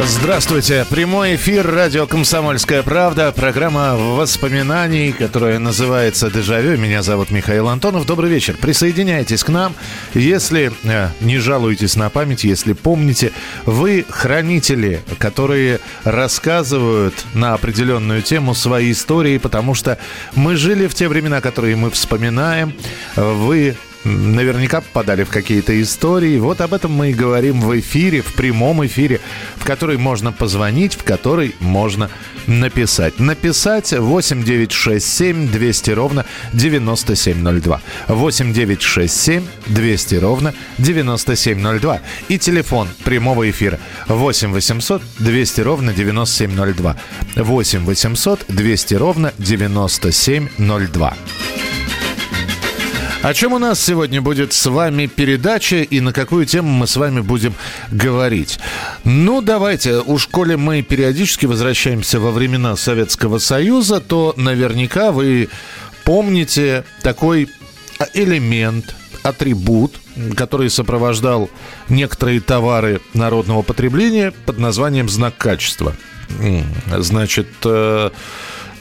Здравствуйте. Прямой эфир радио «Комсомольская правда». Программа воспоминаний, которая называется «Дежавю». Меня зовут Михаил Антонов. Добрый вечер. Присоединяйтесь к нам. Если э, не жалуетесь на память, если помните, вы хранители, которые рассказывают на определенную тему свои истории, потому что мы жили в те времена, которые мы вспоминаем. Вы наверняка попадали в какие-то истории. Вот об этом мы и говорим в эфире, в прямом эфире, в который можно позвонить, в который можно написать. Написать 8967 200 ровно 9702. 8967 200 ровно 9702. И телефон прямого эфира 8 800 200 ровно 9702. 8 800 200 ровно 9702. О чем у нас сегодня будет с вами передача и на какую тему мы с вами будем говорить? Ну, давайте, уж коли мы периодически возвращаемся во времена Советского Союза, то наверняка вы помните такой элемент, атрибут, который сопровождал некоторые товары народного потребления под названием знак качества. Значит,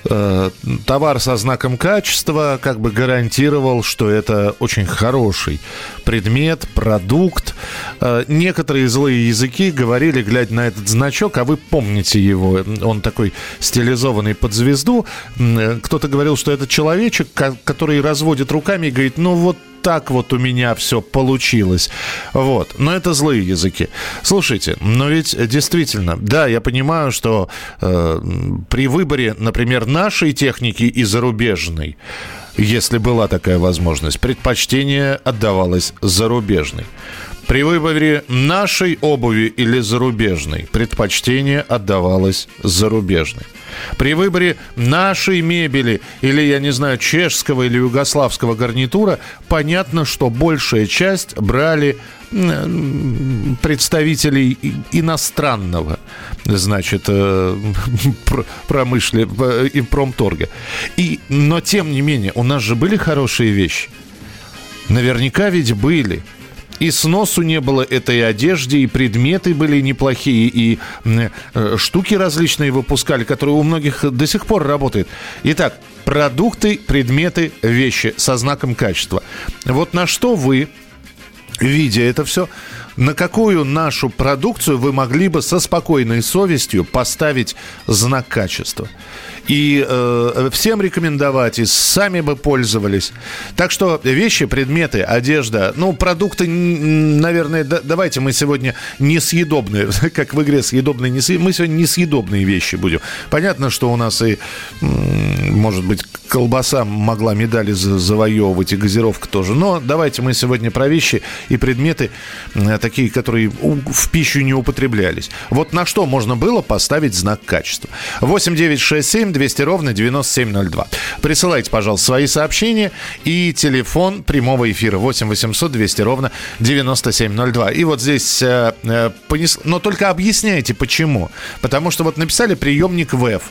э, товар со знаком качества как бы гарантировал, что это очень хороший предмет, продукт. Э, некоторые злые языки говорили, глядя на этот значок, а вы помните его, он такой стилизованный под звезду. Э, Кто-то говорил, что это человечек, ко- который разводит руками и говорит, ну вот так вот у меня все получилось. Вот. Но это злые языки. Слушайте, но ведь действительно, да, я понимаю, что э, при выборе, например, нашей техники и зарубежной, если была такая возможность, предпочтение отдавалось зарубежной. При выборе нашей обуви или зарубежной предпочтение отдавалось зарубежной. При выборе нашей мебели или, я не знаю, чешского или югославского гарнитура, понятно, что большая часть брали представителей иностранного, значит, э, пр- промышле э, и промторга. И, но, тем не менее, у нас же были хорошие вещи. Наверняка ведь были. И сносу не было этой одежде, и предметы были неплохие, и э, штуки различные выпускали, которые у многих до сих пор работают. Итак, продукты, предметы, вещи со знаком качества. Вот на что вы, видя это все, на какую нашу продукцию вы могли бы со спокойной совестью поставить знак качества? И э, всем рекомендовать, и сами бы пользовались. Так что вещи, предметы, одежда, ну, продукты, наверное, да- давайте мы сегодня несъедобные, как в игре съедобные, не мы сегодня несъедобные вещи будем. Понятно, что у нас и, может быть, колбаса могла медали за- завоевывать, и газировка тоже. Но давайте мы сегодня про вещи и предметы, э, такие, которые в пищу не употреблялись. Вот на что можно было поставить знак качества. 8 9 6 7 200 ровно 9702. Присылайте, пожалуйста, свои сообщения и телефон прямого эфира 8 800 200 ровно 9702. И вот здесь э, э, понес- Но только объясняйте, почему. Потому что вот написали приемник ВЭФ.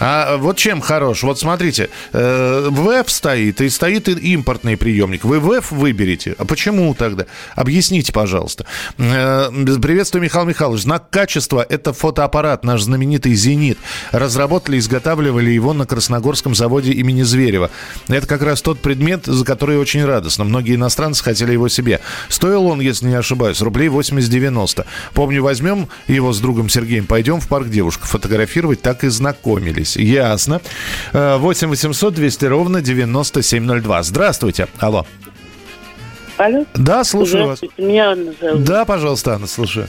А вот чем хорош? Вот смотрите, э, ВЭФ стоит, и стоит и импортный приемник. Вы ВЭФ выберете. А почему тогда? Объясните, пожалуйста. Э, приветствую, Михаил Михайлович. Знак качества – это фотоаппарат, наш знаменитый «Зенит». Разработали, изготавливали его на Красногорском заводе имени Зверева. Это как раз тот предмет, за который очень радостно. Многие иностранцы хотели его себе. Стоил он, если не ошибаюсь, рублей 80-90. Помню, возьмем его с другом Сергеем, пойдем в парк девушек фотографировать, так и знакомились. Ясно. Э, 8 800 200 ровно 9702. Здравствуйте. Алло. Алло? Да, слушаю вас. Меня Анна зовут. Да, пожалуйста, Анна, слушаю.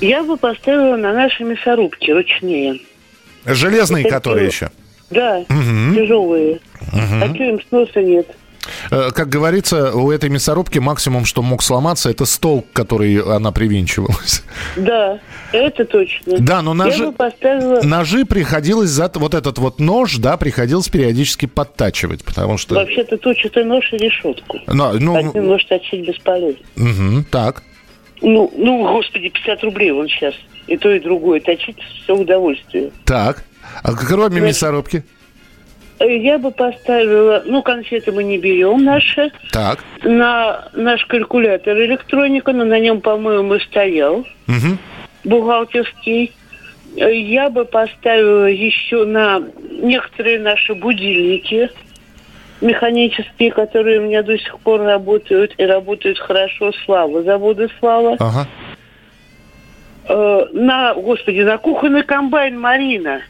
Я бы поставила на наши мясорубки ручные. Железные, Это которые что? еще. Да, Мгм. тяжелые. А что им сноса нет? Э, как говорится, у этой мясорубки максимум, что мог сломаться, это стол, который она привинчивалась. Да, это точно. Да, но ножи, поставила... ножи приходилось за вот этот вот нож, да, приходилось периодически подтачивать, потому что... Вообще-то точит и нож, и решетку. Но, ну, Один нож точить бесполезно. мгм, так. Ну, ну, господи, 50 рублей он сейчас. И то, и другое. Точить все удовольствие. Так. А кроме Значит- мясорубки? Э, Я бы поставила... Ну, конфеты мы не берем наши. Так. На наш калькулятор электроника, но на нем, по-моему, и стоял. Мгм. бухгалтерский. Э, Я бы поставила еще на некоторые наши будильники механические, которые у меня до сих пор работают и работают хорошо. Слава, завода Слава. Ага. Э, На, господи, на кухонный комбайн Марина.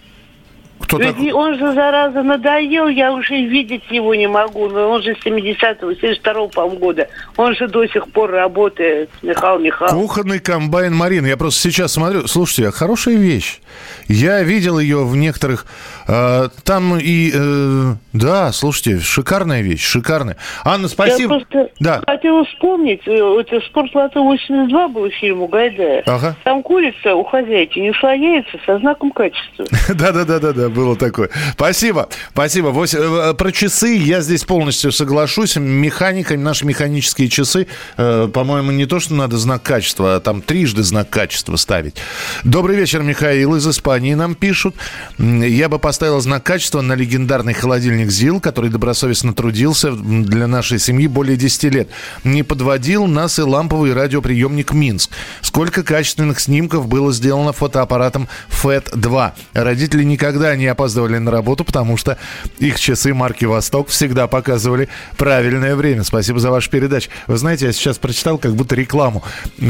Кто Ведь такой? он же, зараза, надоел, я уже видеть его не могу. Но он же 70-го, 72-го, по-моему, года. Он же до сих пор работает, Михаил Михайлович. Кухонный комбайн Марина. Я просто сейчас смотрю. Слушайте, хорошая вещь. Я видел ее в некоторых... э, там и... э, да, слушайте, шикарная вещь, шикарная. Анна, спасибо. Я просто Да. хотела вспомнить, это «Спортлото 82» был фильм у Гайдая. Ага. Там курица у хозяйки не слояется со знаком качества. Да-да-да-да, было такое. Спасибо, спасибо. Вось- э, Про часы я здесь полностью соглашусь. Механика, наши механические часы, э, по-моему, не то, что надо знак качества, а там трижды знак качества ставить. Добрый вечер, Михаил из Испании нам пишут. Я бы поставил знак качества на легендарный холодильник ЗИЛ, который добросовестно трудился для нашей семьи более 10 лет. Не подводил нас и ламповый радиоприемник «Минск». Сколько качественных снимков было сделано фотоаппаратом FET-2. Родители никогда не опаздывали на работу, потому что их часы марки «Восток» всегда показывали правильное время. Спасибо за вашу передачу. Вы знаете, я сейчас прочитал как будто рекламу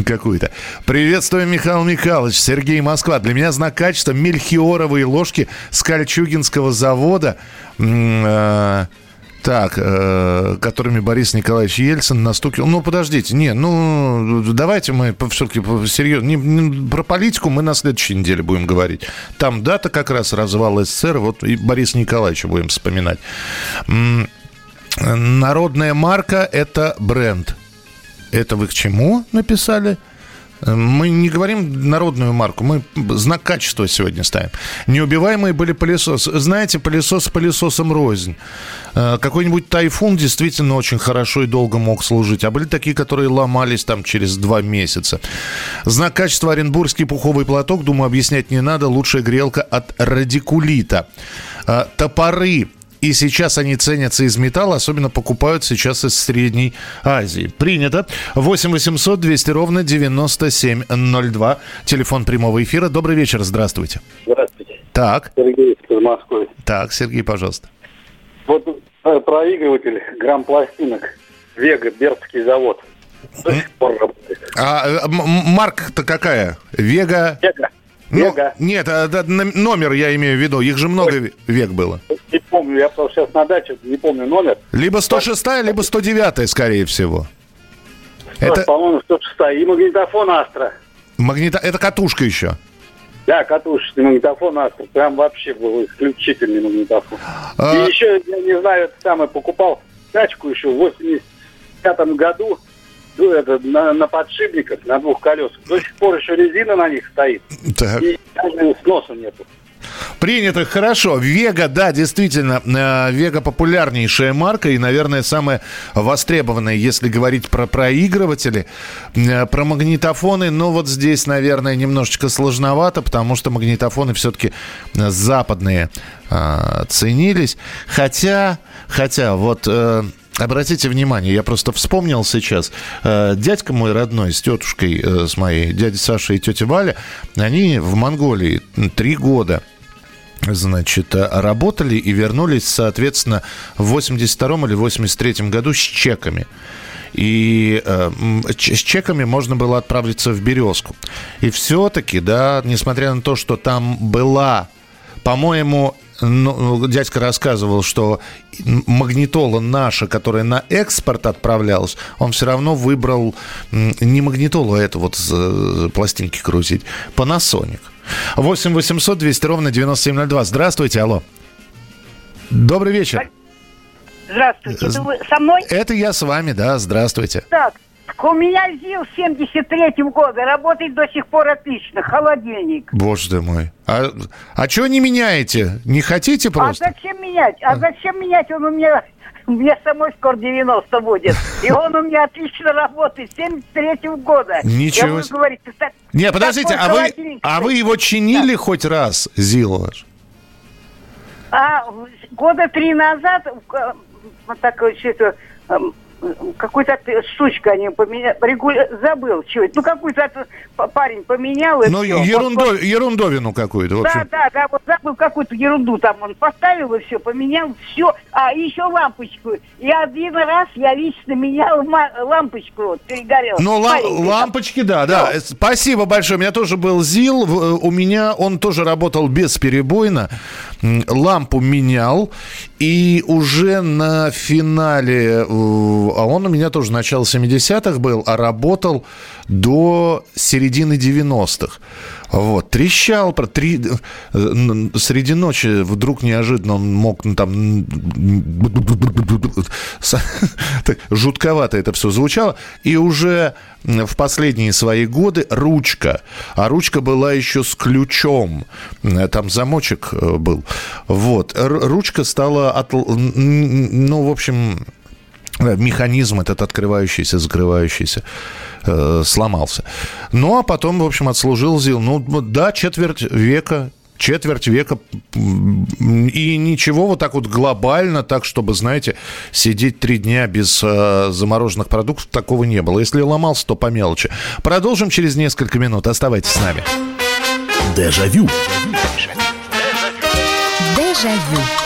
какую-то. Приветствую, Михаил Михайлович. Сергей Москва. Для меня знак качества мельхиоровые ложки с Кольчугинского завода. М, так, э, которыми Борис Николаевич Ельцин настукил. Ну, подождите, не, ну, давайте мы все-таки серьезно. Не, не- про политику мы на следующей неделе будем говорить. Там дата как раз развала СССР, вот и Бориса Николаевича будем вспоминать. М, Народная марка – это бренд. Это вы к чему написали? Мы не говорим народную марку, мы знак качества сегодня ставим. Неубиваемые были пылесосы. Знаете, пылесос пылесосом рознь. Э, Какой-нибудь тайфун действительно очень хорошо и долго мог служить. А были такие, которые ломались там через два месяца. Знак качества оренбургский пуховый платок, думаю, объяснять не надо. Лучшая грелка от радикулита. Э, Топоры и сейчас они ценятся из металла, особенно покупают сейчас из Средней Азии. Принято. 8 800 200 ровно 9702. Телефон прямого эфира. Добрый вечер, здравствуйте. Здравствуйте, Так, Сергей из Москвы. так, Сергей, пожалуйста. Вот э, проигрыватель грамм пластинок Вега, Бердский завод. До сих пор работает. А э, марка-то какая? Вега? Вега. Ну, Вега. нет, а, да, номер я имею в виду. Их же много ве- век было. Не помню, я просто сейчас на даче, не помню номер. Либо 106, либо 109, скорее всего. Это... Это По-моему, 106 И магнитофон Астра. магнита... Это катушка еще. Да, катушечный магнитофон Астра. Прям вообще был исключительный магнитофон. А- И еще, я не знаю, это самое, покупал тачку еще в 85 году. Ну, это на, на подшипниках, на двух колесах. До сих пор еще резина на них стоит. Так. И даже сноса нету. Принято, хорошо. Вега, да, действительно, э, Вега популярнейшая марка и, наверное, самая востребованная, если говорить про проигрыватели. Э, Про магнитофоны, ну вот здесь, наверное, немножечко сложновато, потому что магнитофоны все-таки западные э, ценились. Хотя, хотя, вот... Обратите внимание, я просто вспомнил сейчас, э, дядька мой родной с тетушкой, э, с моей, дядей Сашей и тетей Валя, они в Монголии три года значит, э, работали и вернулись, соответственно, в 82 или 83 году с чеками. И э, с чеками можно было отправиться в Березку. И все-таки, да, несмотря на то, что там была, по-моему, ну, дядька рассказывал, что магнитола наша, которая на экспорт отправлялась, он все равно выбрал не магнитолу, а эту вот пластинки крутить, Panasonic. 8 800 200 ровно 9702. Здравствуйте, алло. Добрый вечер. Здравствуйте. Это вы со мной? Это я с вами, да, здравствуйте. Так, у меня ЗИЛ 73-м года, работает до сих пор отлично, холодильник. Боже ты мой. А, а что не меняете? Не хотите просто? А зачем менять? А зачем менять? Он у меня меня самой скоро 90 будет. И он у меня отлично работает. 73 года. Ничего буду говорить, так- Не, подождите, а вы, а вы его чинили хоть раз, Зил ваш? А года три назад э, вот такое что-то эм, какую-то штучку они поменяли, регуля... забыл, что. Ну, какой-то это п- парень поменял. и Ну, ерундо- Вот- ерундовину какую-то, Да, да, да, вот забыл какую-то ерунду там он поставил и все, поменял все. А, еще лампочку. И один раз я лично менял лампочку, вот, перегорела. Ну, ла- Маленькая там. лампочки, да, да. Э, Спасибо большое. У меня тоже был ЗИЛ. Э, У меня он тоже работал бесперебойно. Лампу менял. И уже на финале, а он у меня тоже начало 70-х был, а работал до середины 90-х. Вот, трещал про три... Среди ночи вдруг неожиданно он мог ну, там... так Жутковато это все звучало. И уже в последние свои годы ручка. А ручка была еще с ключом. Там замочек э, был. Вот. Ручка стала... от- Ну, в общем... э, Механизм этот открывающийся, закрывающийся э, сломался. Ну, а потом, в общем, отслужил ЗИЛ. Ну, да, четверть века, четверть века. И ничего вот так вот глобально, так, чтобы, знаете, сидеть три дня без э, замороженных продуктов, такого не было. Если ломался, то по мелочи. Продолжим через несколько минут. Оставайтесь с нами. Дежавю. Дежавю. Это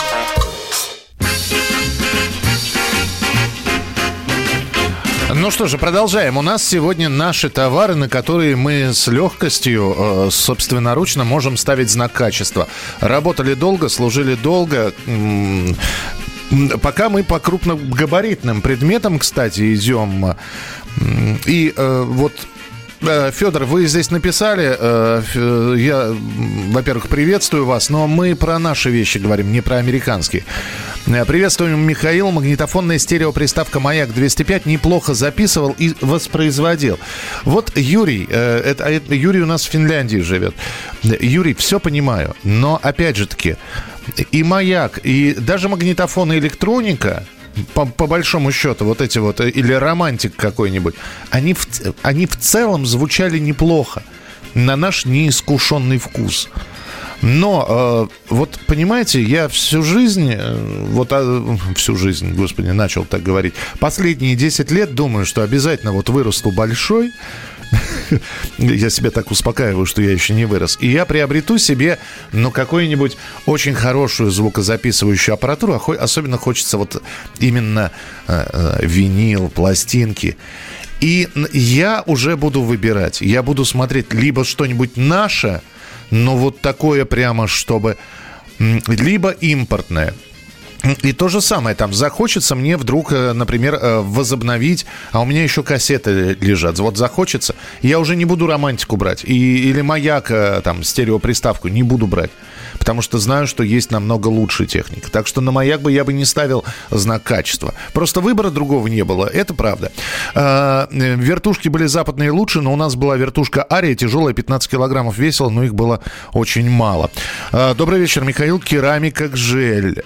Ну что же, продолжаем. У нас сегодня наши товары, на которые мы с легкостью, э, собственноручно можем ставить знак качества. Работали долго, служили долго. Пока мы по крупногабаритным предметам, кстати, идем. И э, вот Федор, вы здесь написали, э, я, во-первых, приветствую вас, но мы про наши вещи говорим, не про американские. Э, Приветствуем Михаил, магнитофонная стереоприставка «Маяк 205» неплохо записывал и воспроизводил. Вот Юрий, э, это, а это Юрий у нас в Финляндии живет. Юрий, все понимаю, но опять же таки, и «Маяк», и даже магнитофон и электроника, по, по большому счету, вот эти вот, э, или романтик какой-нибудь, они в, они в целом звучали неплохо на наш неискушенный вкус. Но, э, вот, понимаете, я всю жизнь, э, вот а, всю жизнь, господи, начал так говорить, последние 10 лет думаю, что обязательно вот вырасту большой, я себя так успокаиваю, что я еще не вырос. И я приобрету себе, ну, какую-нибудь очень хорошую звукозаписывающую аппаратуру. а Особенно хочется вот именно э, э, винил, пластинки. И я уже буду выбирать. Я буду смотреть либо что-нибудь наше, но вот такое прямо, чтобы... Либо импортное. И то же самое, там, захочется мне вдруг, э, например, э, возобновить, а у меня еще кассеты лежат, вот захочется, я уже не буду романтику брать, и, или маяк, э, там, стереоприставку не буду брать, потому что знаю, что есть намного лучше техника. Так что на маяк бы я бы не ставил знак качества. Просто выбора другого не было, это правда. Э, Вертушки были западные лучше, но у нас была вертушка Ария, тяжелая, 15 килограммов весила, но их было очень мало. Э, Добрый вечер, Михаил. Керамика Гжель.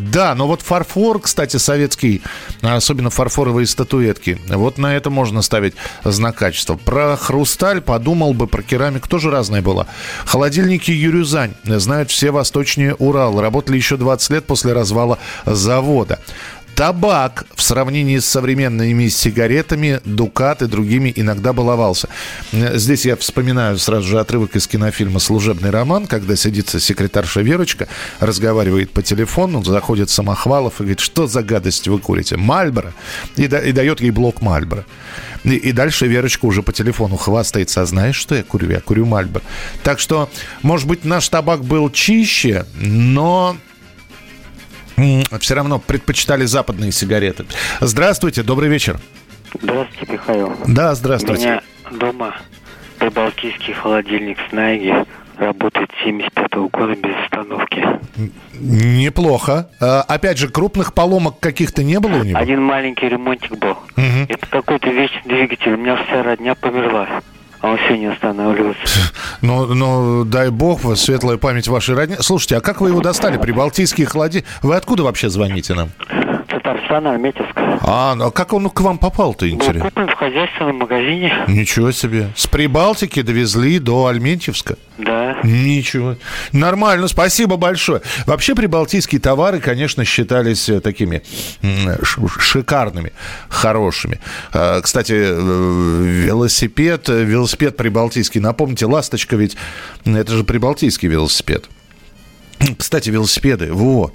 Да, но вот фарфор, кстати, советский, особенно фарфоровые статуэтки, вот на это можно ставить знак качества. Про хрусталь подумал бы, про керамику тоже разное было. Холодильники Юрюзань знают все восточнее Урал. Работали еще 20 лет после развала завода. Табак в сравнении с современными сигаретами, Дукат и другими иногда баловался. Здесь я вспоминаю сразу же отрывок из кинофильма «Служебный роман», когда сидится секретарша Верочка, разговаривает по телефону, заходит Самохвалов и говорит, что за гадость вы курите? Мальборо. И, да- и дает ей блок Мальборо. И, и дальше Верочка уже по телефону хвастается, а знаешь, что я курю? Я курю Мальборо. Так что, может быть, наш табак был чище, но все равно предпочитали западные сигареты. Здравствуйте, добрый вечер. Здравствуйте, Михаил. Да, У здравствуйте. меня дома прибалтийский холодильник с Найги работает с 75 года без остановки. Неплохо. А, опять же, крупных поломок каких-то не было у него? Один маленький ремонтик был. Мгм. Это какой-то вечный двигатель. У меня вся родня померла. А он все не останавливается. Ну, ну, дай бог, светлая память вашей родни. Слушайте, а как вы его достали? Прибалтийские холоди... Вы откуда вообще звоните нам? Татарстан, Альметьевск. А, ну, а как он к вам попал-то, Был интересно? куплен в хозяйственном магазине. Ничего себе. С Прибалтики довезли до Альментьевска? Да. Ничего. Нормально, спасибо большое. Вообще прибалтийские товары, конечно, считались э, такими шикарными, хорошими. А, Кстати, э, велосипед, э, велосипед прибалтийский. Напомните, «Ласточка» ведь это же прибалтийский велосипед. Кстати, велосипеды, вот.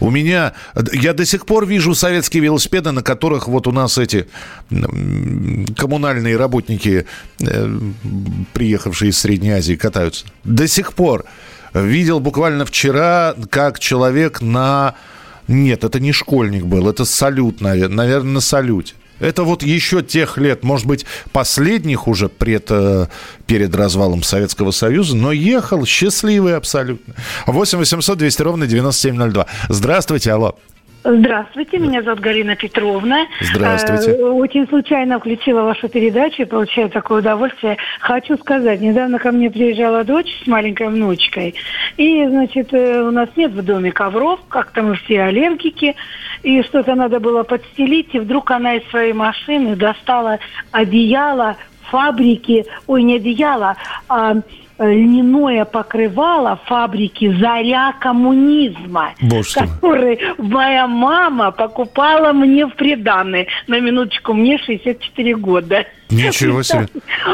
У меня, я до сих пор вижу советские велосипеды, на которых вот у нас эти коммунальные работники, э, приехавшие из Средней Азии, катаются. До сих пор. Видел буквально вчера, как человек на... Нет, это не школьник был, это салют, наверное, на салюте. Это вот еще тех лет, может быть, последних уже пред, э, перед развалом Советского Союза, но ехал счастливый абсолютно. 8 800 200 ровно 9702. Здравствуйте, алло. Здравствуйте, меня зовут Галина Петровна. Здравствуйте. Э, Очень случайно включила вашу передачу и получаю такое удовольствие. Хочу сказать, недавно ко мне приезжала дочь с маленькой внучкой. И, значит, э, у нас нет в доме ковров, как-то мы все аллергики. И что-то надо было подстелить. И вдруг она из своей машины достала одеяло фабрики, ой, не одеяло, а э, льняное покрывало фабрики «Заря коммунизма», Боже который моя мама покупала мне в приданное. На минуточку, мне 64 года. Ничего себе.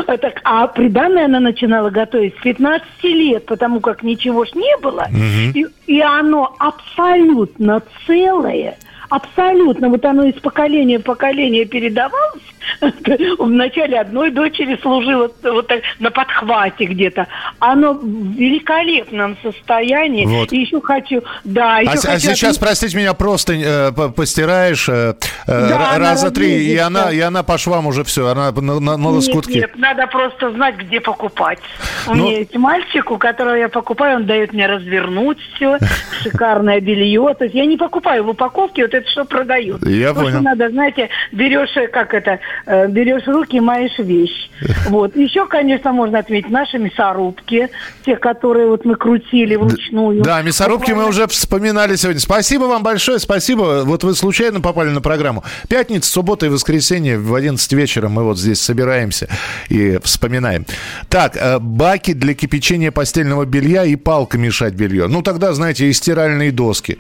А Так, а приданное она начинала готовить с 15 лет, потому как ничего ж не было. Мгм. И, и оно абсолютно целое, абсолютно, вот оно из поколения в поколение передавалось. В начале одной дочери служило вот так на подхвате где-то. Оно в великолепном состоянии. Вот. И еще хочу, да, еще А, с- а хочу сейчас, отметить- простите меня, просто э, по- постираешь э, э, Да, раза три, и она, и она по швам уже все, она на, на- на Нет, лоскутки. нет, надо просто знать, где покупать. У Ну- меня есть мальчик, у которого я покупаю, он дает мне развернуть все, шикарное белье. То есть я не покупаю в упаковке вот это, что продают. Я Потому понял. что надо, знаете, берешь, э, как это, э, берешь руки, маешь вещь. Вот. Еще, конечно, можно отметить наши мясорубки, те, которые вот мы крутили вручную. Да, мясорубки мы уже вспоминали сегодня. Спасибо вам большое, спасибо. Вот вы случайно попали на программу. Пятница, суббота и воскресенье в 11 вечера мы вот здесь собираемся и вспоминаем. Так, э, баки для кипячения постельного белья и палка мешать белье. Ну, тогда, знаете, и стиральные доски.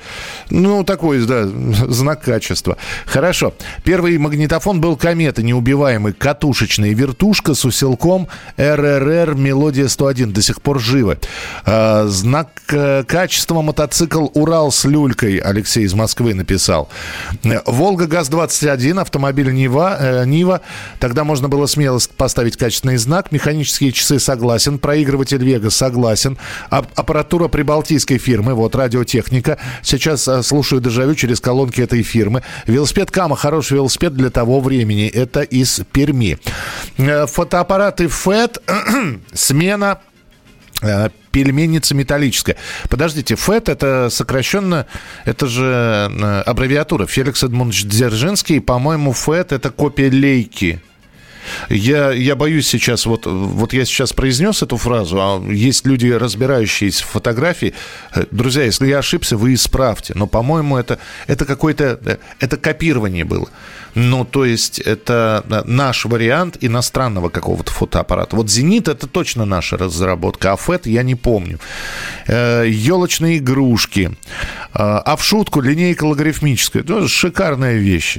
Ну, такой, да, знак качества. Хорошо. Первый магнитофон был «Комета», неубиваемый, катушечный. Вертушка с усилком РРР «Мелодия 101». До сих пор живы. Э, Знак э, качества мотоцикл «Урал» с люлькой. Алексей из Москвы написал. «Волга ГАЗ-21», автомобиль «Нива». э, «Нива». Тогда можно было смело поставить качественный знак. Механические часы согласен. Проигрыватель «Вега» согласен. Ап- аппаратура прибалтийской фирмы. Вот радиотехника. Сейчас э, слушаю дежавю через колонки этой фирмы. Велосипед Кама хороший велосипед для того времени. Это из Перми. Э, Фотоаппараты ФЭТ. Смена Э, Пельменница металлическая. Подождите, ФЭТ это сокращенно, это же э, аббревиатура. Феликс Эдмундович Дзержинский, по-моему, ФЭТ это копия лейки. Я, я боюсь сейчас, вот, вот я сейчас произнес эту фразу, а есть люди, разбирающиеся в фотографии. Э, Друзья, если я ошибся, вы исправьте. Но, по-моему, это, это какое-то, э, это копирование было. Ну, то есть, это э, наш вариант иностранного какого-то фотоаппарата. Вот «Зенит» — это точно наша разработка, а «ФЭТ» я не помню. Елочные игрушки. А, в шутку линейка логарифмическая. Ну, шикарная вещь.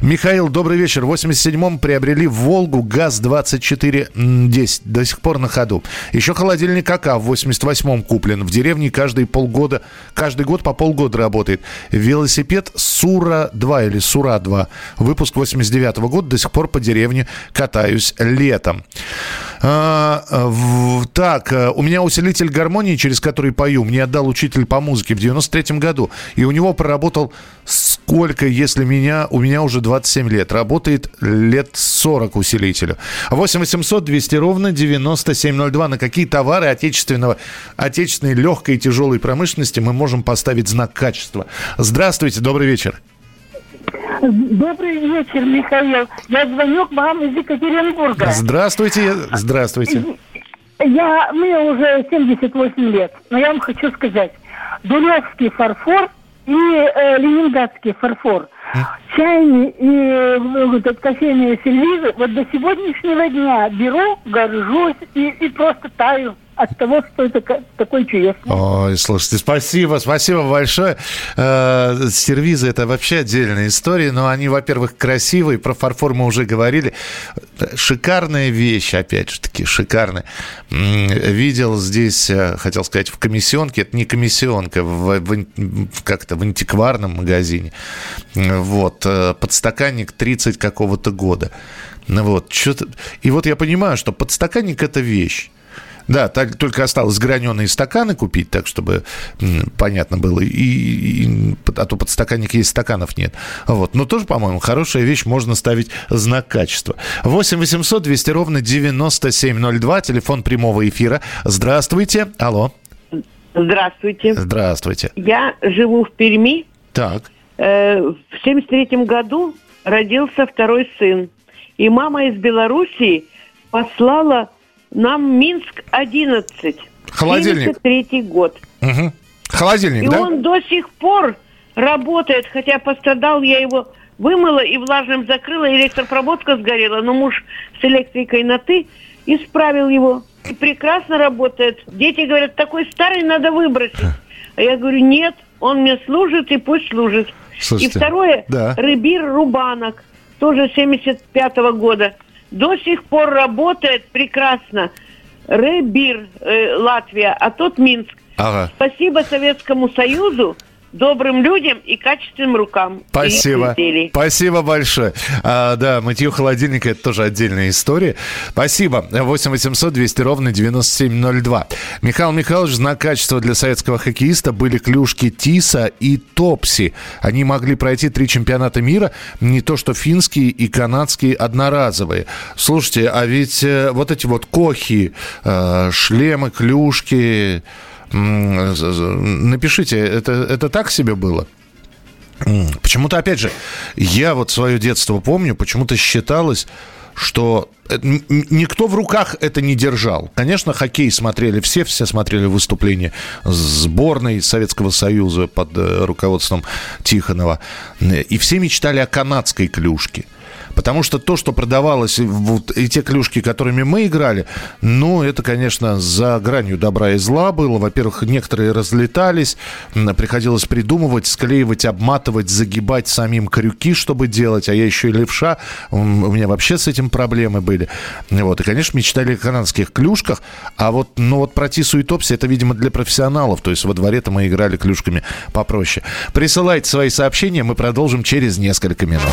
Михаил, добрый вечер. В 87-м приобрели Волгу ГАЗ-2410. До сих пор на ходу. Еще холодильник АК в 88-м куплен. В деревне каждый полгода, каждый год по полгода работает. Велосипед Сура-2 или Сура-2. Выпуск 89-го года. До сих пор по деревне катаюсь летом. А, в, так, э, у меня усилитель гармонии, через который пою, мне отдал учитель по музыке в 93 году. И у него проработал сколько, если меня, у меня уже 27 лет. Работает лет 40 усилителю. 8 800 200 ровно 9702. На какие товары отечественного, отечественной легкой и тяжелой промышленности мы можем поставить знак качества? Здравствуйте, добрый вечер. Добрый вечер, Михаил. Я звоню к вам из Екатеринбурга. Здравствуйте, здравствуйте. Я, мне уже 78 лет, но я вам хочу сказать, Дулевский фарфор и э, Ленинградский фарфор, чайные и э, вот, кофейные сервизы, вот до сегодняшнего дня беру, горжусь и, и просто таю от того, что это такой чудесный. Ой, слушайте, спасибо, спасибо большое. Э, сервизы это вообще отдельная история, но они, во-первых, красивые, про фарфор мы уже говорили. Шикарная вещь, опять же таки, шикарная. Видел здесь, э, хотел сказать, в комиссионке, это не комиссионка, в, в, как-то в антикварном магазине. Вот, э, подстаканник 30 какого-то года. Ну вот, что-то... И вот я понимаю, что подстаканник – это вещь. Да, так, только осталось граненые стаканы купить, так чтобы понятно было. И, и, а то подстаканник есть, стаканов нет. Вот. Но тоже, по-моему, хорошая вещь, можно ставить знак качества. 8 800 200 ровно 9702, телефон прямого эфира. Здравствуйте. Алло. Здравствуйте. Здравствуйте. Я живу в Перми. Так. Э, в 73 году родился второй сын. И мама из Белоруссии послала нам Минск 11. Холодильник. 73 год. Угу. Холодильник, и да? он до сих пор работает, хотя пострадал, я его вымыла и влажным закрыла, электропроводка сгорела, но муж с электрикой на «ты» исправил его. И прекрасно работает. Дети говорят, такой старый надо выбросить. А я говорю, нет, он мне служит и пусть служит. Слушайте, и второе, да. Рыбир Рубанок, тоже 75 -го года до сих пор работает прекрасно. Ребир, э, Латвия, а тот Минск. Ага. Спасибо Советскому Союзу добрым людям и качественным рукам. Спасибо. Спасибо большое. А, да, мытье холодильника – это тоже отдельная история. Спасибо. 8 800 200 ровно 9702. Михаил Михайлович, знак качества для советского хоккеиста были клюшки Тиса и Топси. Они могли пройти три чемпионата мира, не то что финские и канадские одноразовые. Слушайте, а ведь э, вот эти вот кохи, э, шлемы, клюшки, Напишите, это, это так себе было? Почему-то, опять же, я вот свое детство помню, почему-то считалось, что никто в руках это не держал. Конечно, хоккей смотрели все, все смотрели выступления сборной Советского Союза под э, руководством Тихонова. И все мечтали о канадской клюшке – Потому что то, что продавалось, вот, и те клюшки, которыми мы играли, ну, это, конечно, за гранью добра и зла было. Во-первых, некоторые разлетались, приходилось придумывать, склеивать, обматывать, загибать самим крюки, чтобы делать. А я еще и левша, у меня вообще с этим проблемы были. Вот. И, конечно, мечтали о канадских клюшках. А вот, ну, вот про Тису и Топси, это, видимо, для профессионалов. То есть во дворе-то мы играли клюшками попроще. Присылайте свои сообщения, мы продолжим через несколько минут.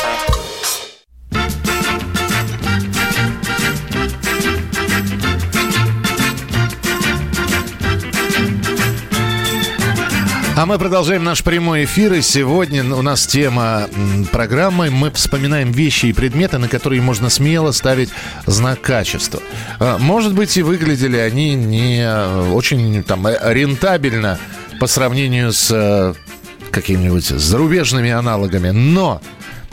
А мы продолжаем наш прямой эфир. И сегодня у нас тема программы. Мы вспоминаем вещи и предметы, на которые можно смело ставить знак качества. А, может быть, и выглядели они не очень там, рентабельно по сравнению с э, какими-нибудь зарубежными аналогами. Но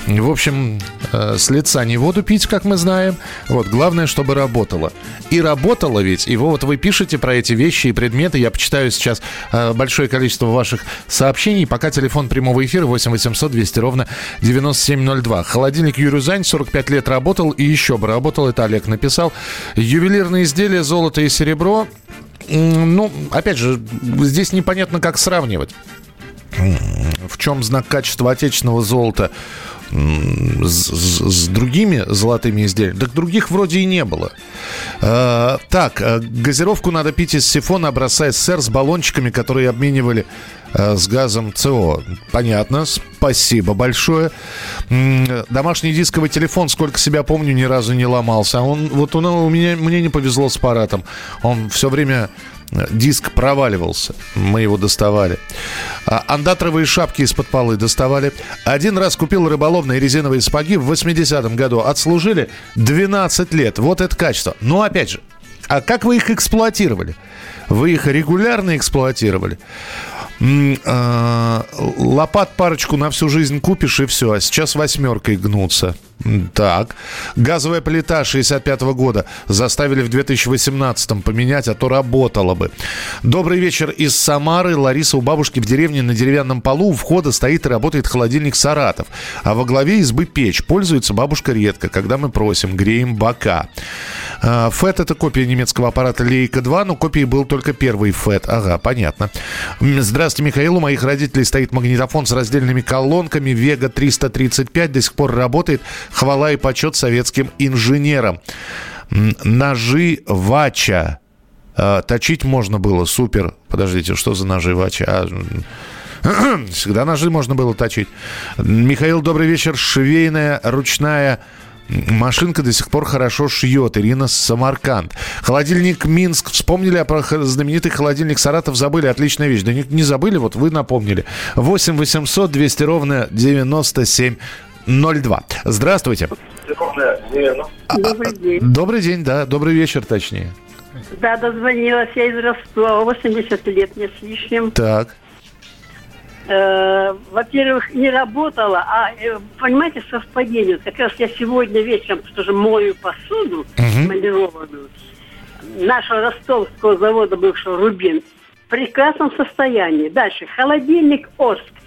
в общем, э, с лица не воду пить, как мы знаем. Вот, главное, чтобы работало. И работало ведь. И вот вы пишете про эти вещи и предметы. Я почитаю сейчас э, большое количество ваших сообщений. Пока телефон прямого эфира 8 800 200 ровно 9702. Холодильник Юрюзань 45 лет работал и еще бы работал. Это Олег написал. Ювелирные изделия, золото и серебро. Ну, опять же, здесь непонятно, как сравнивать. В чем знак качества отечественного золота? С, с другими золотыми изделиями. Так других вроде и не было. А, так, э, газировку надо пить из сифона образца СССР с баллончиками, которые обменивали а, с газом ЦО. Понятно, спасибо большое. Домашний дисковый телефон, сколько себя помню, ни разу не ломался. Он, вот он, у меня, мне не повезло с аппаратом. Он все время Диск проваливался. Мы его доставали. А, андатровые шапки из-под полы доставали. Один раз купил рыболовные резиновые сапоги в 80-м году. Отслужили 12 лет. Вот это качество. Но опять же, а как вы их эксплуатировали? Вы их регулярно эксплуатировали? А, лопат парочку на всю жизнь купишь и все. А сейчас восьмеркой гнутся. Так. Газовая плита 65 -го года заставили в 2018 поменять, а то работала бы. Добрый вечер из Самары. Лариса у бабушки в деревне на деревянном полу у входа стоит и работает холодильник «Саратов». А во главе избы печь. Пользуется бабушка редко, когда мы просим, греем бока. А, ФЭТ – это копия немецкого аппарата Лейка-2, но копией был только первый ФЭТ. Ага, понятно. Здравствуйте, Михаил. У моих родителей стоит магнитофон с раздельными колонками. Вега 335 до сих пор работает. Хвала и почет советским инженерам. Ножи Вача. А, точить можно было, супер. Подождите, что за ножи Вача? А, всегда ножи можно было точить. Михаил, добрый вечер. Швейная ручная Машинка до сих пор хорошо шьет. Ирина Самарканд. Холодильник Минск. Вспомнили про знаменитый холодильник Саратов. Забыли. Отличная вещь. Да не, не забыли, вот вы напомнили. 8 800 200 ровно 9702. Здравствуйте. Добрый день. Добрый день, да. Добрый вечер, точнее. Да, дозвонилась я из Ростова. 80 лет мне с лишним. Так э, во-первых, не работала, а, э, понимаете, совпадение. Как раз я сегодня вечером тоже мою посуду uh-huh. малированную нашего ростовского завода бывшего «Рубин» в прекрасном состоянии. Дальше. Холодильник «Орск»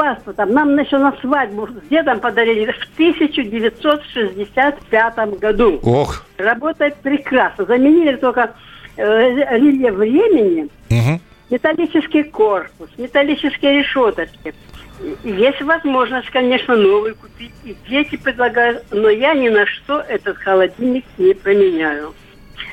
паспортом. Нам еще на свадьбу с дедом подарили в 1965 году. Ох. Работает прекрасно. Заменили только э, рельеф времени. Угу металлический корпус, металлические решеточки. Есть возможность, конечно, новый купить. И дети предлагают, но я ни на что этот холодильник не променяю.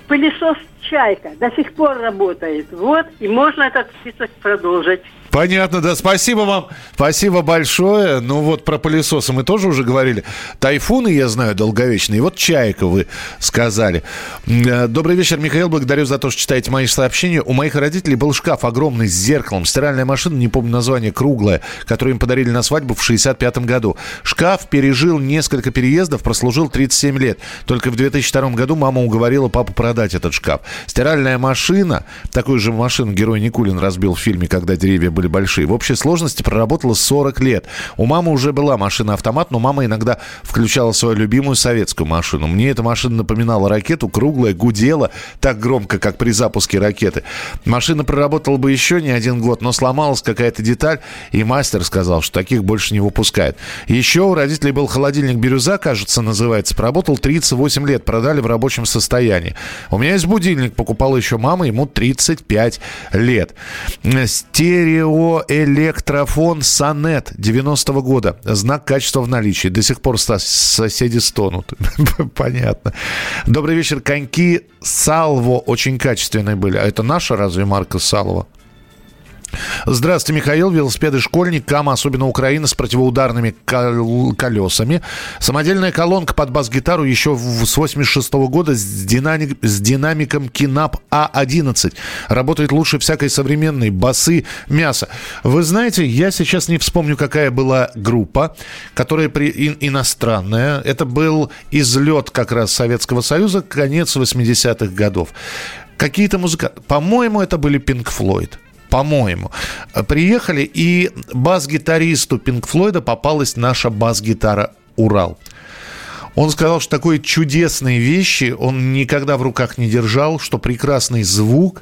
Пылесос «Чайка» до сих пор работает. Вот, и можно этот список продолжить. Понятно, да. Спасибо вам. Спасибо большое. Ну вот про пылесосы мы тоже уже говорили. Тайфуны, я знаю, долговечные. Вот чайка вы сказали. Э, добрый вечер, Михаил. Благодарю за то, что читаете мои сообщения. У моих родителей был шкаф огромный с зеркалом. Стиральная машина, не помню название, круглая, которую им подарили на свадьбу в 65 году. Шкаф пережил несколько переездов, прослужил 37 лет. Только в 2002 году мама уговорила папу продать этот шкаф. Стиральная машина, такую же машину герой Никулин разбил в фильме «Когда деревья были большие. В общей сложности проработала 40 лет. У мамы уже была машина-автомат, но мама иногда включала свою любимую советскую машину. Мне эта машина напоминала ракету, круглая, гудела так громко, как при запуске ракеты. Машина проработала бы еще не один год, но сломалась какая-то деталь, и мастер сказал, что таких больше не выпускает. Еще у родителей был холодильник «Бирюза», кажется, называется. Проработал 38 лет, продали в рабочем состоянии. У меня есть будильник, покупала еще мама, ему 35 лет. Стерео ТО «Электрофон Сонет» 90-го года. Знак качества в наличии. До сих пор соседи стонут. Понятно. Добрый вечер. Коньки Салво очень качественные были. А это наша разве марка Салво? Здравствуйте, Михаил. Велосипеды школьник, КАМА, особенно Украина, с противоударными колесами. Самодельная колонка под бас-гитару еще с 86 -го года с, динамик, с динамиком Кинап А11. Работает лучше всякой современной басы мяса. Вы знаете, я сейчас не вспомню, какая была группа, которая при, ин, иностранная. Это был излет как раз Советского Союза, конец 80-х годов. Какие-то музыканты. По-моему, это были Pink Floyd по-моему. Приехали, и бас-гитаристу Пинк Флойда попалась наша бас-гитара «Урал». Он сказал, что такой чудесные вещи он никогда в руках не держал, что прекрасный звук.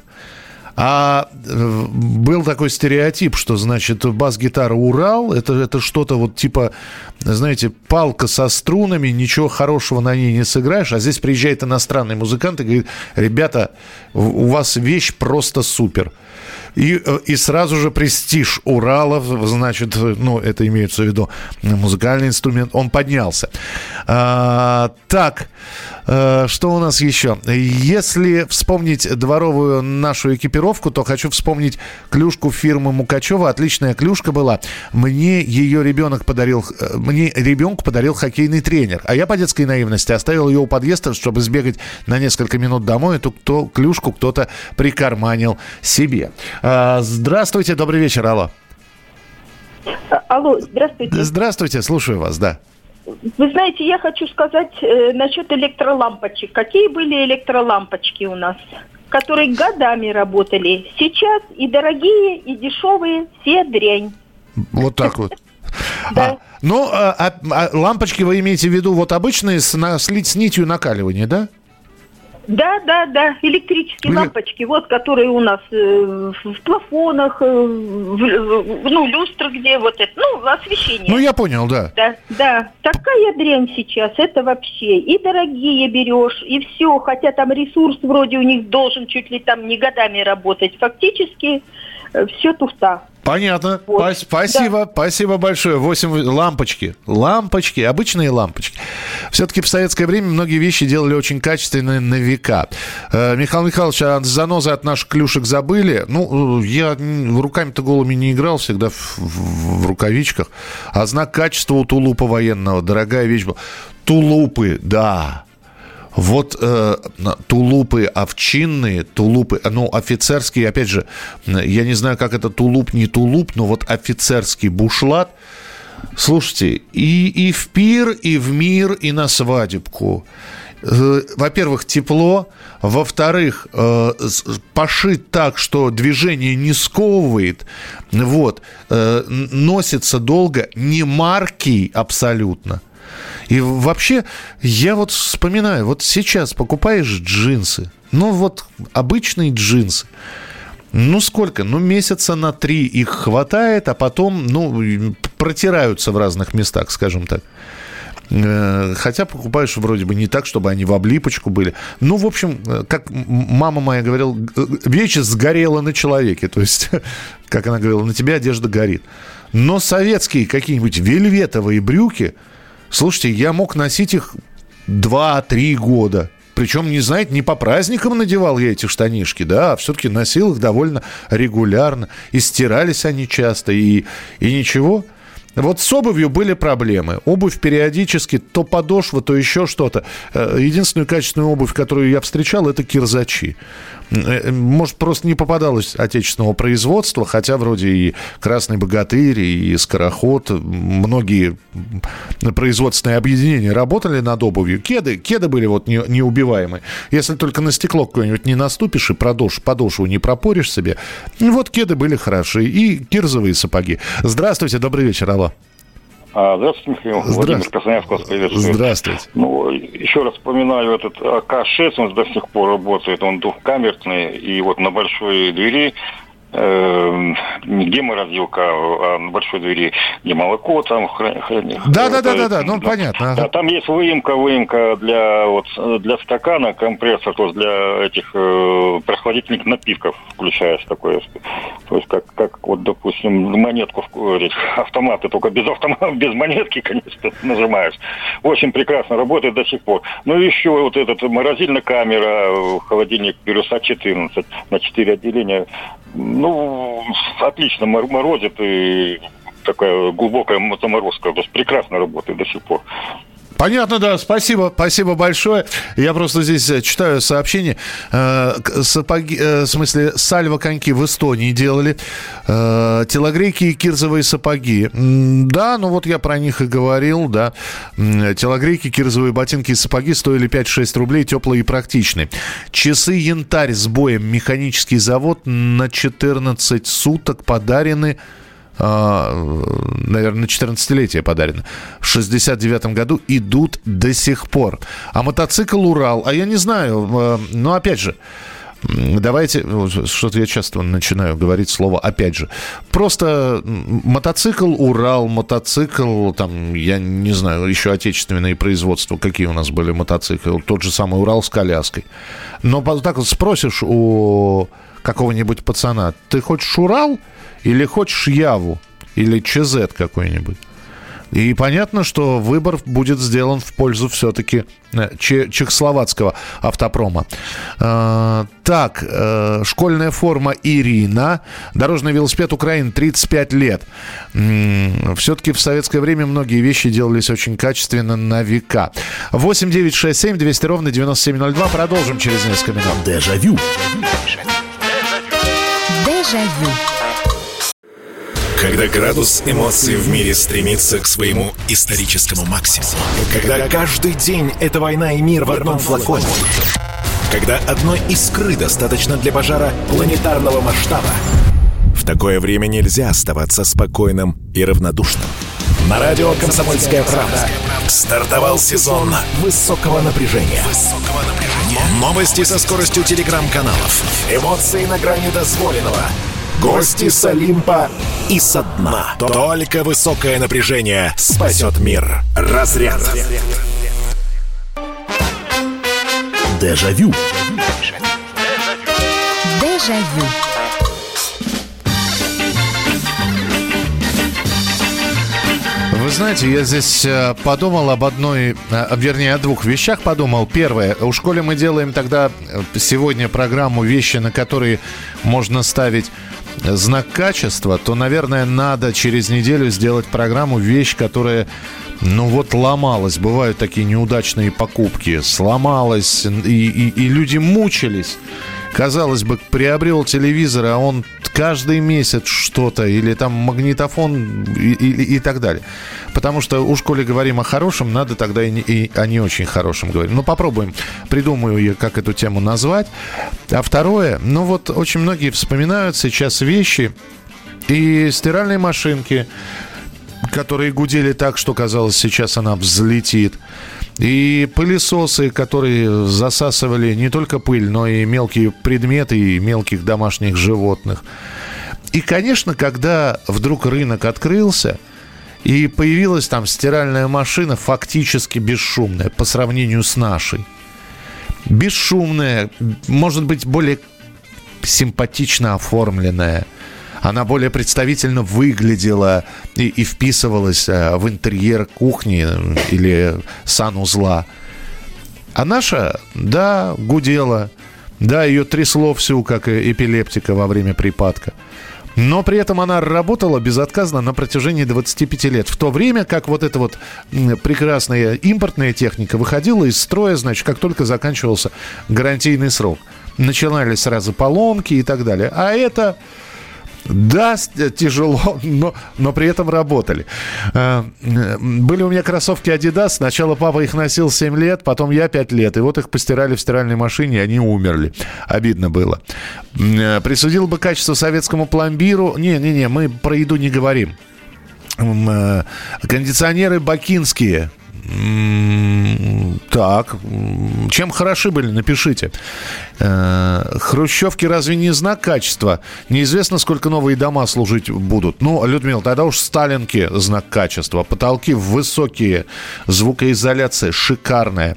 А э, был такой стереотип, что, значит, бас-гитара «Урал» это, это что-то вот типа, знаете, палка со струнами, ничего хорошего на ней не сыграешь. А здесь приезжает иностранный музыкант и говорит, ребята, у вас вещь просто супер – и, э, и сразу же престиж Уралов, значит, ну, это имеется в виду музыкальный инструмент, он поднялся. А, так, что у нас еще? Если вспомнить дворовую нашу экипировку, то хочу вспомнить клюшку фирмы Мукачева. Отличная клюшка была. Мне ее ребенок подарил, э, мне ребенку подарил хоккейный тренер. А я по детской наивности оставил ее у подъезда, чтобы сбегать на несколько минут домой. Эту кто, клюшку кто-то прикарманил себе. А, здравствуйте, добрый вечер, алло. Алло, здравствуйте. Здравствуйте, слушаю вас, да. Вы знаете, я хочу сказать э, насчет электролампочек. Какие были электролампочки у нас? которые годами работали. Сейчас и дорогие, и дешевые, все дрянь. Вот так вот. Да. А, ну, а, а, а лампочки вы имеете в виду вот обычные с, на, с нитью накаливания, да? Да, да, да, электрические Вы... лампочки, вот, которые у нас э, в плафонах, э, в, ну, люстры где, вот это, ну, освещение. Ну, я понял, да. Да, да, такая дрянь сейчас, это вообще, и дорогие берешь, и все, хотя там ресурс вроде у них должен чуть ли там не годами работать, фактически все туфта. Понятно. Вот. Спасибо, да. спасибо большое. Восемь лампочки. Лампочки, обычные лампочки. Все-таки в советское время многие вещи делали очень качественные на века. Э, Михаил Михайлович, а занозы от наших клюшек забыли? Ну, я руками-то голыми не играл, всегда в, в, в рукавичках. А знак качества у тулупа военного, дорогая вещь была. Тулупы, да. Вот э, тулупы овчинные, тулупы, ну, офицерские, опять же, я не знаю, как это тулуп, не тулуп, но вот офицерский бушлат. Слушайте, и, и в пир, и в мир, и на свадебку. Э, во-первых, тепло. Во-вторых, э, пошить так, что движение не сковывает. Вот. Э, носится долго. Не маркий абсолютно. И вообще, я вот вспоминаю, вот сейчас покупаешь джинсы, ну вот обычные джинсы, ну сколько? Ну месяца на три их хватает, а потом, ну, протираются в разных местах, скажем так. Э, хотя покупаешь вроде бы не так, чтобы они в облипочку были. Ну, в общем, э, как мама моя говорила, вещь сгорела на человеке. То есть, как она говорила, на тебе одежда горит. Но советские какие-нибудь вельветовые брюки – Слушайте, я мог носить их 2-3 года. Причем, не знаете, не по праздникам надевал я эти штанишки, да, а все-таки носил их довольно регулярно. И стирались они часто, и, и ничего. Вот с обувью были проблемы. Обувь периодически, то подошва, то еще что-то. Э, единственную качественную обувь, которую я встречал, это кирзачи. Э, может, просто не попадалось отечественного производства, хотя вроде и «Красный богатырь», и «Скороход», многие производственные объединения работали над обувью. Кеды, кеды были вот не, неубиваемые. Если только на стекло какое-нибудь не наступишь и продолжь, подошву не пропоришь себе, вот кеды были хороши. И кирзовые сапоги. Здравствуйте, добрый вечер, алло. А, здравствуйте, Михаил. Здравствуйте. Владимир Красноярск вас приветствует. Здравствуйте. Ну, еще раз вспоминаю этот АК-6, он до сих пор работает, он двухкамерный, и вот на большой двери э, не геморразилка, а на большой двери не молоко там хранить. Да, да, да, да, да, ну понятно. Да, там есть выемка, выемка для вот для стакана, компрессор, то есть для этих э, прохладительных напитков включаешь такое. То есть как, как вот, допустим, монетку в автоматы, только без автомата, без монетки, конечно, нажимаешь. Очень прекрасно работает до сих пор. Ну и еще вот этот морозильная камера, холодильник Бирюса 14 на 4 отделения Ну, отлично морозит и такая глубокая заморозка. То есть прекрасно работает до сих пор. Понятно, да. Спасибо, спасибо большое. Я просто здесь э, читаю сообщение. Э, сапоги, э, в смысле, сальво коньки в Эстонии делали. Телогрейки и кирзовые сапоги. Да, ну вот я про них и говорил, да. Телогрейки, кирзовые ботинки и сапоги стоили 5-6 рублей, теплые и практичные. Часы янтарь с боем. Механический завод на 14 суток подарены наверное, на 14-летие подарено, в 69 году идут до сих пор. А мотоцикл «Урал», а я не знаю, а, но опять же, Давайте, что-то я часто начинаю говорить слово «опять же». Просто мотоцикл «Урал», мотоцикл, там, я не знаю, еще отечественные производства, какие у нас были мотоциклы, тот же самый «Урал» с коляской. Но так вот спросишь у какого-нибудь пацана, ты хочешь «Урал»? Или хочешь Яву, или ЧЗ какой-нибудь. И понятно, что выбор будет сделан в пользу все-таки э, чехословацкого автопрома. Э, так, э, школьная форма Ирина. Дорожный велосипед Украины 35 лет. Все-таки в советское время многие вещи делались очень качественно на века. 8 9 6 7 200 ровно 9702. Продолжим через несколько минут. Дежавю. Дежавю. Когда градус эмоций в мире стремится к своему историческому максимуму. Когда каждый день — это война и мир в одном флаконе. Когда одной искры достаточно для пожара планетарного масштаба. В такое время нельзя оставаться спокойным и равнодушным. На радио «Комсомольская правда» стартовал сезон высокого напряжения. Новости со скоростью телеграм-каналов. Эмоции на грани дозволенного — Гости с Олимпа и со дна. Только высокое напряжение спасет мир. Разряд. Дежавю. Дежавю. Вы знаете, я здесь э, подумал об одной, э, вернее, о двух вещах подумал. Первое, у школе мы делаем тогда э, сегодня программу «Вещи, на которые можно ставить знак качества, то, наверное, надо через неделю сделать программу «Вещь, которая ну вот ломалась. Бывают такие неудачные покупки. Сломалась, и, и, и люди мучились. Казалось бы, приобрел телевизор, а он каждый месяц что-то, или там магнитофон и, и, и так далее. Потому что уж коли говорим о хорошем, надо тогда и, и о не очень хорошем говорить. Ну, попробуем, придумаю я, как эту тему назвать. А второе, ну вот очень многие вспоминают сейчас вещи и стиральные машинки, которые гудели так, что казалось, сейчас она взлетит. И пылесосы, которые засасывали не только пыль, но и мелкие предметы и мелких домашних животных. И, конечно, когда вдруг рынок открылся, и появилась там стиральная машина фактически бесшумная по сравнению с нашей. Бесшумная, может быть, более симпатично оформленная – она более представительно выглядела и, и вписывалась э, в интерьер кухни или санузла. А наша, да, гудела, да, ее трясло всю, как эпилептика во время припадка. Но при этом она работала безотказно на протяжении 25 лет. В то время как вот эта вот прекрасная импортная техника выходила из строя, значит, как только заканчивался гарантийный срок. Начинались сразу поломки и так далее. А это да, тяжело, но, но при этом работали. Э, были у меня кроссовки Adidas. Сначала папа их носил 7 лет, потом я 5 лет. И вот их постирали в стиральной машине, и они умерли. Обидно было. Э, присудил бы качество советскому пломбиру. Не-не-не, мы про еду не говорим. Э, кондиционеры бакинские – так, чем хороши были, напишите. Э, хрущевки разве не знак качества? Неизвестно, сколько новые дома служить будут. Ну, Людмила, тогда уж сталинки знак качества. Потолки высокие, звукоизоляция шикарная.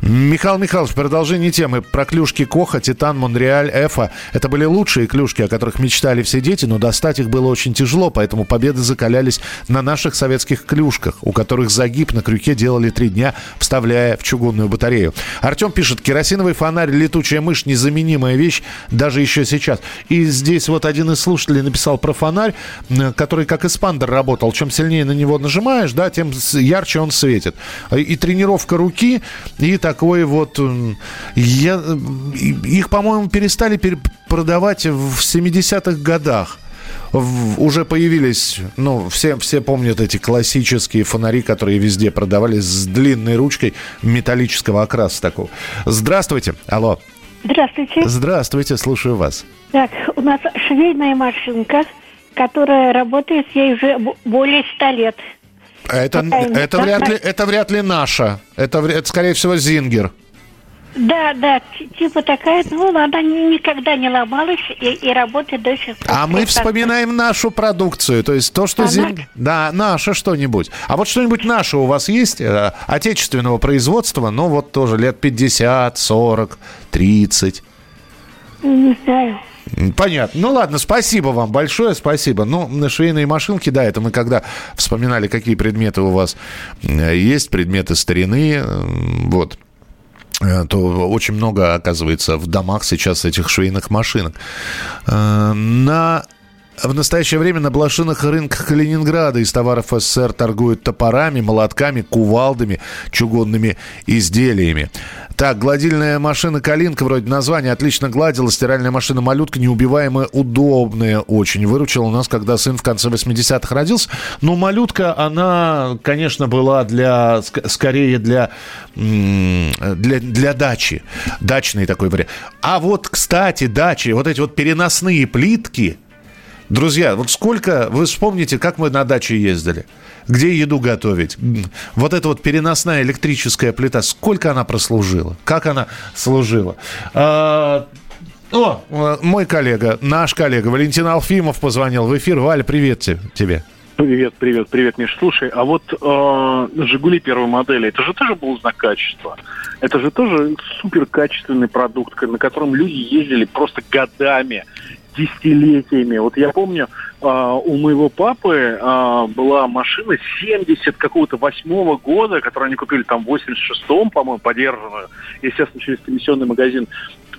Михаил Михайлович, продолжение темы про клюшки Коха, Титан, Монреаль, Эфа. Это были лучшие клюшки, о которых мечтали все дети, но достать их было очень тяжело, поэтому победы закалялись на наших советских клюшках, у которых загиб на крюке делали три дня, вставляя в чугунную батарею. Артем пишет, керосиновый фонарь, летучая мышь, незаменимая вещь даже еще сейчас. И здесь вот один из слушателей написал про фонарь, который как эспандер работал. Чем сильнее на него нажимаешь, да, тем ярче он светит. И тренировка руки, и такой вот... Я, их, по-моему, перестали продавать в 70-х годах уже появились, ну, все, все помнят эти классические фонари, которые везде продавались с длинной ручкой металлического окраса такого. Здравствуйте, алло. Здравствуйте. Здравствуйте, слушаю вас. Так, у нас швейная машинка, которая работает ей уже более ста лет. Это, это, вряд ли, это вряд ли наша. Это, это, скорее всего, Зингер. Да, да, типа такая, ну, она никогда не ломалась и, и работает до сих пор. А мы вспоминаем нашу продукцию, то есть то, что... Она... Зим... Да, наше что-нибудь. А вот что-нибудь наше у вас есть, э, отечественного производства, ну, вот тоже лет 50, 40, 30? Не знаю. Понятно. Ну ладно, спасибо вам большое, спасибо. Ну, на швейные машинки, да, это мы когда вспоминали, какие предметы у вас э, есть, предметы старины, э, вот. Э, то очень много, оказывается, в домах сейчас этих швейных машинок. Э, на в настоящее время на блошиных рынках Калининграда из товаров СССР торгуют топорами, молотками, кувалдами, чугунными изделиями. Так, гладильная машина «Калинка», вроде названия, отлично гладила. Стиральная машина «Малютка» неубиваемая, удобная очень. Выручила нас, когда сын в конце 80-х родился. Но «Малютка», она, конечно, была для, скорее для, для, для дачи. Дачный такой вариант. А вот, кстати, дачи, вот эти вот переносные плитки, Друзья, вот сколько, вы вспомните, как мы на даче ездили – где еду готовить. Вот эта вот переносная электрическая плита, сколько она прослужила? Как она служила? А, о, мой коллега, наш коллега Валентин Алфимов позвонил в эфир. Валя, привет тебе. Привет, привет, привет, Миш. Слушай, а вот э, Жигули первой модели, это же тоже был знак качества. Это же тоже супер качественный продукт, на котором люди ездили просто годами десятилетиями. Вот я помню, а, у моего папы а, была машина 70 какого-то восьмого года, которую они купили там в 86-м, по-моему, подержанную, естественно, через комиссионный магазин.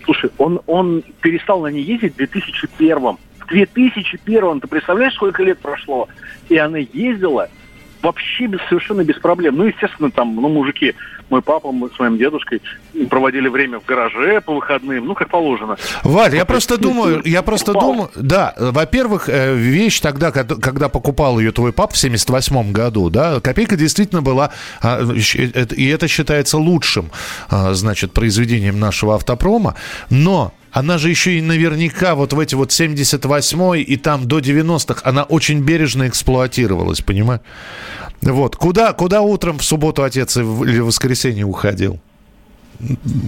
Слушай, он, он перестал на ней ездить в 2001 В 2001 ты представляешь, сколько лет прошло? И она ездила вообще без, совершенно без проблем. Ну, естественно, там, ну, мужики, мой папа мы с моим дедушкой проводили время в гараже по выходным, ну, как положено. Валь, я просто думаю, я просто думаю, да, во-первых, э, вещь тогда, когда покупал ее твой пап в 78 году, да, копейка действительно была, а, и это считается лучшим, а, значит, произведением нашего автопрома, но она же еще и наверняка вот в эти вот 78-й и там до 90-х, она очень бережно эксплуатировалась, понимаешь? Вот. Куда, куда утром в субботу отец или в воскресенье уходил?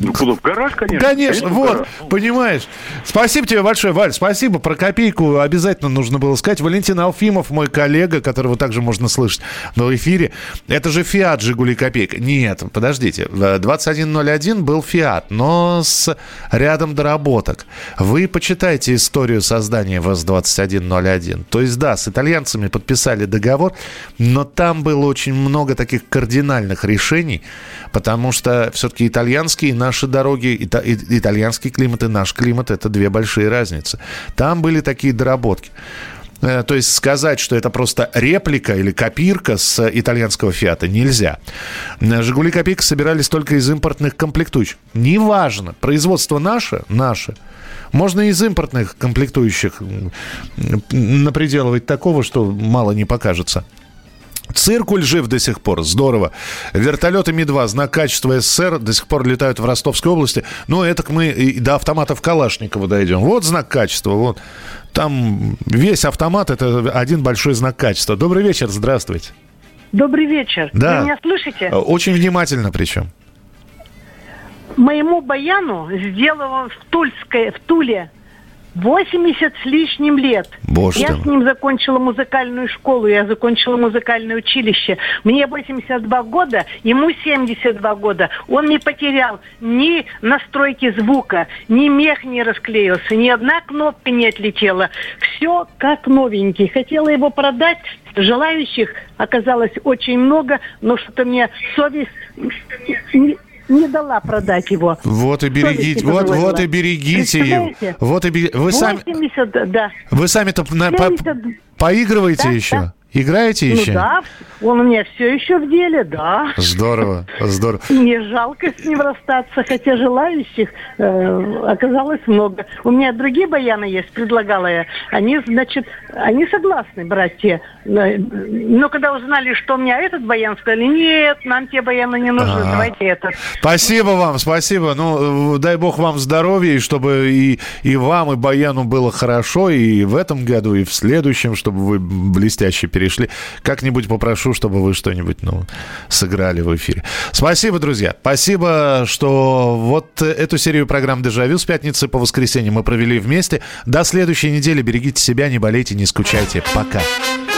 Ну, куда? В гараж, конечно. Конечно, конечно вот, гараж. понимаешь. Спасибо тебе большое, Валь, спасибо. Про копейку обязательно нужно было сказать. Валентин Алфимов, мой коллега, которого также можно слышать в эфире. Это же Фиат Жигули Копейка. Нет, подождите. 2101 был Фиат, но с рядом доработок. Вы почитайте историю создания ВАЗ-2101. То есть, да, с итальянцами подписали договор, но там было очень много таких кардинальных решений, потому что все-таки итальянцы итальянские наши дороги, ита, итальянский климат и наш климат – это две большие разницы. Там были такие доработки. Э, то есть сказать, что это просто реплика или копирка с итальянского «Фиата» нельзя. Э, «Жигули Копейка» собирались только из импортных комплектующих. Неважно, производство наше, наше. Можно из импортных комплектующих напределывать такого, что мало не покажется. Циркуль жив до сих пор, здорово. Вертолеты Ми-2, знак качества СССР, до сих пор летают в Ростовской области. Ну, это мы и до автоматов Калашникова дойдем. Вот знак качества, вот. Там весь автомат – это один большой знак качества. Добрый вечер, здравствуйте. Добрый вечер. Да. Вы меня слышите? Э, очень внимательно причем. Моему баяну сделала в, Тульской, в Туле 80 с лишним лет. Боже я с ним закончила музыкальную школу, я закончила музыкальное училище. Мне 82 года, ему 72 года. Он не потерял ни настройки звука, ни мех не расклеился, ни одна кнопка не отлетела. Все как новенький. Хотела его продать, желающих оказалось очень много, но что-то мне совесть не, дала продать его. Вот и берегите, вот, вот и берегите его. Вот и бере- Вы сами, 80, да. вы сами-то на- по- 70 поигрываете Да, еще? да. Играете Ну еще? да, он у меня все еще в деле, да. Здорово, здорово. И не жалко с ним расстаться, хотя желающих э, оказалось много. У меня другие баяны есть, предлагала я. Они, значит, они согласны брать те. Но когда узнали, что у меня этот баян, сказали, нет, нам те баяны не нужны, А. давайте этот. Спасибо вам, спасибо. Ну, э, дай бог вам здоровья, и чтобы и, и вам, и Баяну было хорошо, и в этом году, и в следующем, чтобы вы блестяще перешли. Как-нибудь попрошу, чтобы вы что-нибудь, ну, сыграли в эфире. Спасибо, друзья. Спасибо, что вот эту серию программ «Дежавю» с пятницы по воскресенье мы провели вместе. До следующей недели. Берегите себя, не болейте, не скучайте. Пока.